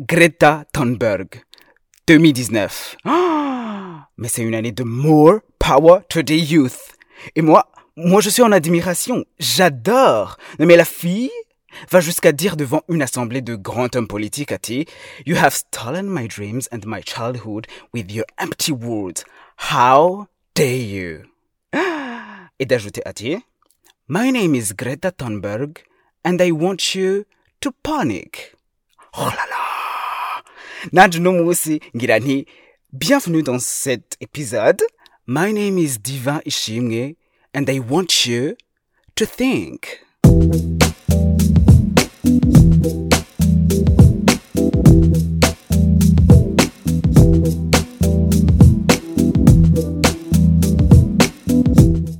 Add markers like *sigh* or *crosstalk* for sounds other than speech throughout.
Greta Thunberg, 2019. Ah, *gasps* mais c'est une année de more power to the youth. Et moi, moi je suis en admiration. J'adore. Mais la fille va jusqu'à dire devant une assemblée de grands hommes politiques à You have stolen my dreams and my childhood with your empty words. How dare you? *gasps* Et d'ajouter à My name is Greta Thunberg and I want you to panic. Oh là là! Nanje uno munsi ngira bienvenue dans cet épisode. My name is diva ishimwe and i want you to think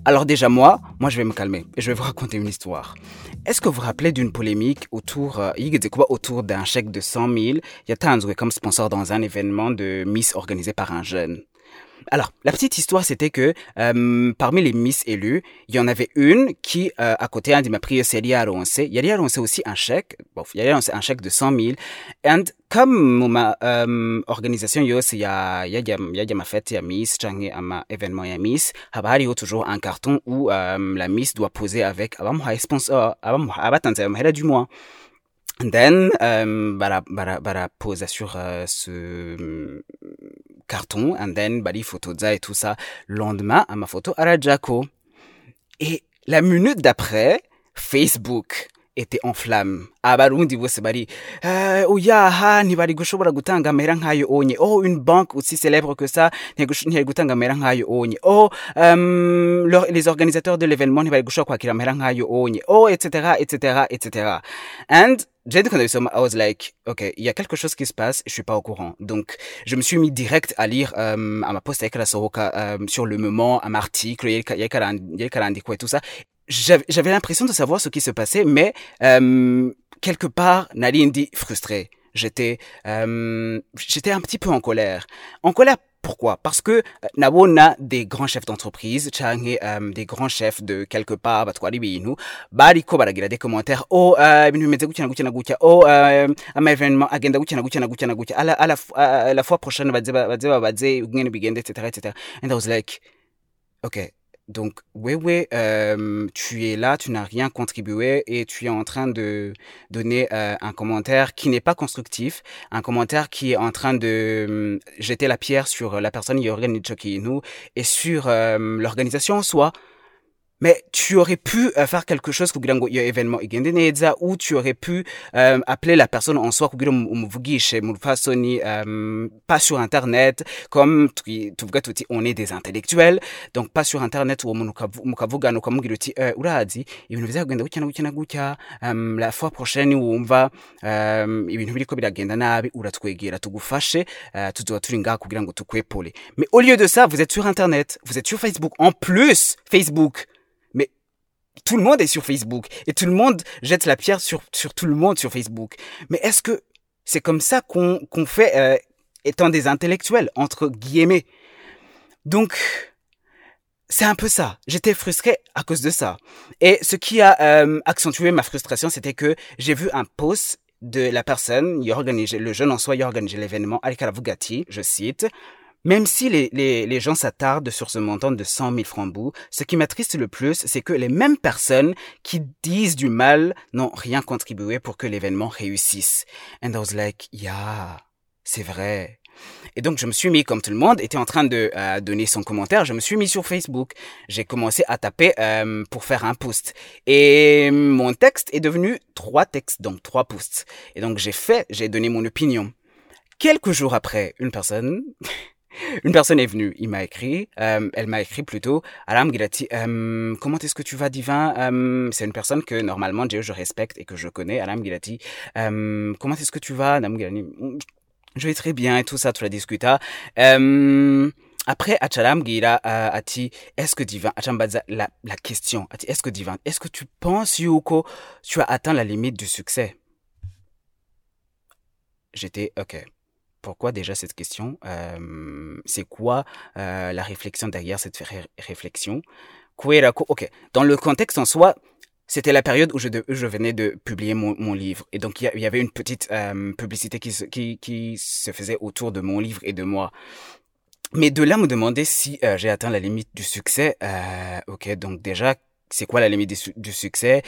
Alors déjà moi, moi je vais me calmer et je vais vous raconter une histoire. Est-ce que vous vous rappelez d'une polémique autour, euh, autour d'un chèque de 100 000 Il comme sponsor dans un événement de Miss organisé par un jeune. Alors, la petite histoire, c'était que euh, parmi les Miss élues, il y en avait une qui, euh, à côté, dit, m'a pris Yali Aronce. Yali Aronce aussi un chèque, bon, Yali Aronce un chèque de 100 000. Et comme ma euh, organisation yose ya ya ya ma fête ya Miss canke ama événement ya Miss haba hariho toujours un carton où euh, la Miss doit poser avec abamuhaye sponsor abatanze amahera du mois then um, bara, bara, bara posa sur uh, ce carton and then bali photo et tout ça. Lendemain à ma photo à la et la minute d'après Facebook était en flamme abarundi bose bari uh, oyaha ntibari gushobora gutanga amahera nk'ayo onye oh une banque aussi célèbre que ça ntiyari gutanga amahera nk'ayo onye oh um, les organisateurs de l'événement ntibari gushobora kwakira amahera nk'ayo onye oh etc etc etc and j'ai dit qu'on avait I was like, ok, il y a quelque chose qui se passe, je suis pas au courant. Donc, je me suis mis direct à lire, euh, à ma poste avec la Soroka, euh, sur le moment, un article, il y a et tout ça. J'avais l'impression de savoir ce qui se passait, mais euh, quelque part, Nalindi frustré. J'étais, euh, j'étais un petit peu en colère. En colère pourquoi Parce que euh, nabona des grands chefs d'entreprise canke um, des grands chefs de quelque part batwara ibintu bariko baragira des commentaires oh uh, ibintu bimeze gutya gutya gutya oh uh, ama événement agenda gutya gutya gutya gutya à la, à la, à la fois prochaine baze baze baze ngene bigende etc etc and I was like okay donc, ouais, euh, tu es là, tu n'as rien contribué et tu es en train de donner euh, un commentaire qui n'est pas constructif, un commentaire qui est en train de euh, jeter la pierre sur la personne Yorgen nous et sur euh, l'organisation en soi mais tu aurais pu euh, faire quelque chose kugira ngo iyo événement igende neza ou tu aurais pu euh, appeler la personne en soi kugira umuvugishe mu rupfasoni euh, pas sur internet comme tuvuga tuti on est des intellectuels donc pas sur internet uwo muntu mukavugana ukamubwira uti uh, urazi ibintu bizagenda gutya na gutya na gutya um, la fois prochaine wumva um, ibintu biriko biragenda nabi uratwegera tugufashe uh, tuzoba turi ngaha kugira ngo tukwepole mais au lieu de ça vous êtes sur internet vous êtes sur Facebook. En plus Facebook tout le monde est sur Facebook et tout le monde jette la pierre sur, sur tout le monde sur Facebook. Mais est-ce que c'est comme ça qu'on qu'on fait euh, étant des intellectuels, entre guillemets? Donc, c'est un peu ça. J'étais frustré à cause de ça. Et ce qui a euh, accentué ma frustration, c'était que j'ai vu un post de la personne, organisé, le jeune en soi, a organisé l'événement, Alika Vugati, je cite, même si les, les, les gens s'attardent sur ce montant de 100 000 francs bout, ce qui m'attriste le plus, c'est que les mêmes personnes qui disent du mal n'ont rien contribué pour que l'événement réussisse. And I was like, yeah, c'est vrai. Et donc je me suis mis, comme tout le monde était en train de euh, donner son commentaire, je me suis mis sur Facebook. J'ai commencé à taper euh, pour faire un post. Et mon texte est devenu trois textes, donc trois posts. Et donc j'ai fait, j'ai donné mon opinion. Quelques jours après, une personne *laughs* Une personne est venue, il m'a écrit, euh, elle m'a écrit plutôt, Alam Gilati, euh, comment est-ce que tu vas divin euh, C'est une personne que normalement je respecte et que je connais, Alam Gilati, comment est-ce que tu vas? Je vais très bien et tout ça, tu l'as discuté. Euh, après, Achalam Gira a dit, est-ce que divin, Achambaza, la, la question, est-ce que divin, est-ce que tu penses, Yuko, tu as atteint la limite du succès? J'étais, ok pourquoi déjà cette question? C'est quoi la réflexion derrière cette réflexion? Ok, dans le contexte en soi, c'était la période où je, venais de publier mon, livre. Et donc, il y, avait une petite publicité qui se, faisait autour de mon livre et de moi. Mais de là me demander si euh, j'ai atteint la limite du succès. Euh, ok, donc déjà, c'est quoi la limite du, su- du succès?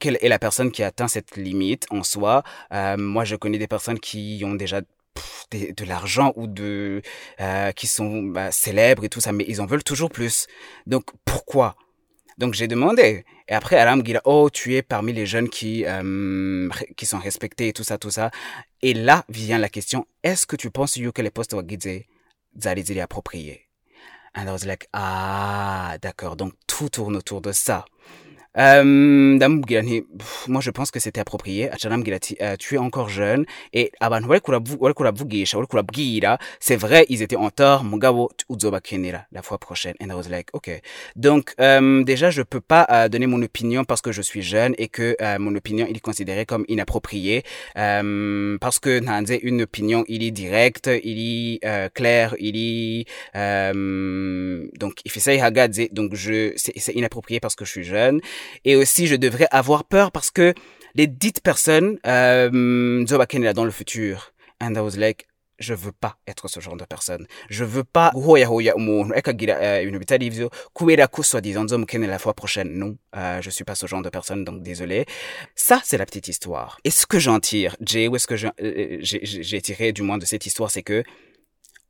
Quelle est la personne qui atteint cette limite en soi? Moi, je connais des personnes qui ont déjà de l'argent ou de euh, qui sont bah, célèbres et tout ça, mais ils en veulent toujours plus. Donc pourquoi? Donc j'ai demandé. Et après, me dit, oh, tu es parmi les jeunes qui, euh, qui sont respectés et tout ça, tout ça. Et là vient la question, est-ce que tu penses que les postes guidés, zali appropriés? And I was like, ah, d'accord. Donc tout tourne autour de ça. Euh, ndamubwira nti "Pff, moi je pense que c'était approprié. Aca arambwira ati euh, tu es encore jeune et abantu bariko uravu- bariko uravugisha bariko urabwira c'est vrai ils étaient en tort. Mugabo uzobakenera la fois prochaine. And I was like ok. Donc euh, déjà je peux pas donner mon opinion parce que je suis jeune et que euh, mon opinion il est considéré comme inapproprié. Euh, parce que nanze une opinion il est direct il est clair il est donc il fait ça donc je c'est inapproprié parce que je suis jeune et aussi je devrais avoir peur parce que les dites personnes euh, nzobakenera dans le futur. And I was like je veux pas être ce genre de personne. Je veux pas guhoyahoya umuntu ariko agira euh, ibintu bitari ivyo kubera ko soi-disant nzomukenera la fois prochaine. Non euh, je suis pas ce genre de personne donc désolé. Ça c'est la petite histoire. Et ce que j'en tire Jay ou est-ce que je- euh, j'ai j'ai tiré du moins de cette histoire c'est que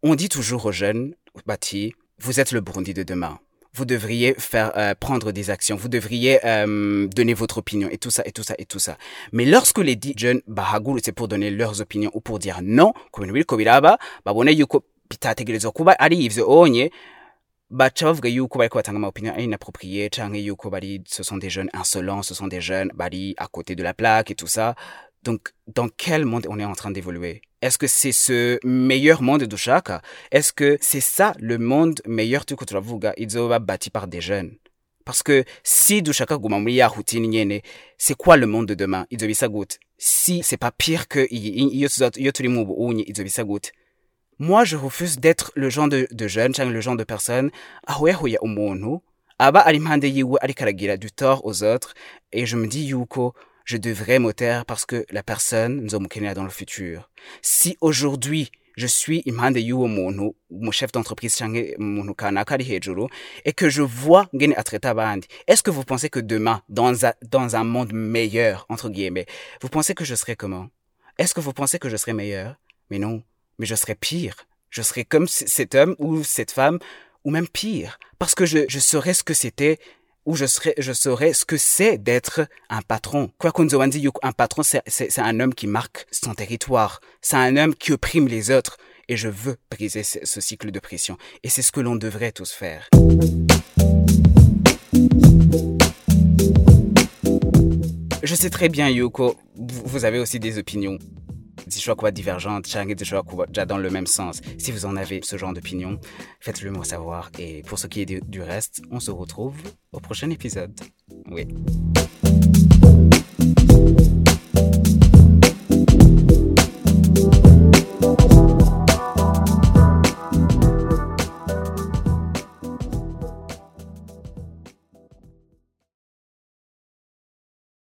on dit toujours aux jeunes bâtis, vous êtes le Burundi de demain. Vous devriez faire euh, prendre des actions. Vous devriez euh, donner votre opinion et tout ça et tout ça et tout ça. Mais lorsque les dix jeunes bahaguru c'est pour donner leurs opinions ou pour dire non, biriko biraba, babone yuko bitategerezwa kuba ari ivyo onye, baca bavuga yuko bariko batanga ama opinion inappropriée canke yuko bari ce sont des jeunes insolents, ce sont des jeunes bari à côté de la plaque et tout ça. Donc, dans quel monde on est en train d'évoluer? Est-ce que c'est ce meilleur monde de Shaka Est-ce que c'est ça le monde meilleur tuko turavuga izoba bâti par des jeunes? Parce que si dushaka guma muri ya routine nyene, c'est quoi le monde de demain? Izobisa gute Si c'est pas pire que i- i- iyo tuza- iyo turi mu buunyi izobisa gute Moi, je refuse d'être le genre de, de jeune, le genre de personne ahoyahoya umuntu aba ari impande yiwe ariko aragira du tort aux autres et je me dis yuko je devrais me taire parce que la personne nzomukenera dans le futur. Si aujourd'hui je suis impande y'uwo muntu mu chef d'entreprise canke umuntu kanaka hejuru et que je vois ngene atraite abandi est-ce que vous pensez que demain dans un, monde meilleur entre guillemets vous pensez que je serai comment? Est-ce que vous pensez que je serai meilleur? Mais non. Mais je serai pire. Je serai comme cet homme ou cette femme ou même pire. Parce que je, je saurais ce que c'était ou je serais je ce que c'est d'être un patron. Quoi qu'on dise un patron c'est un homme qui marque son territoire. C'est un homme qui opprime les autres. Et je veux briser ce, ce cycle de pression. Et c'est ce que l'on devrait tous faire. Je sais très bien vous vous avez aussi des opinions zishobora kuba divergentes canke zishobora kuba ja dans le même sens. Si vous en avez ce genre d'opinion faites-le moi savoir. Et pour ce qui est du, du reste on se retrouve au prochain épisode. Oui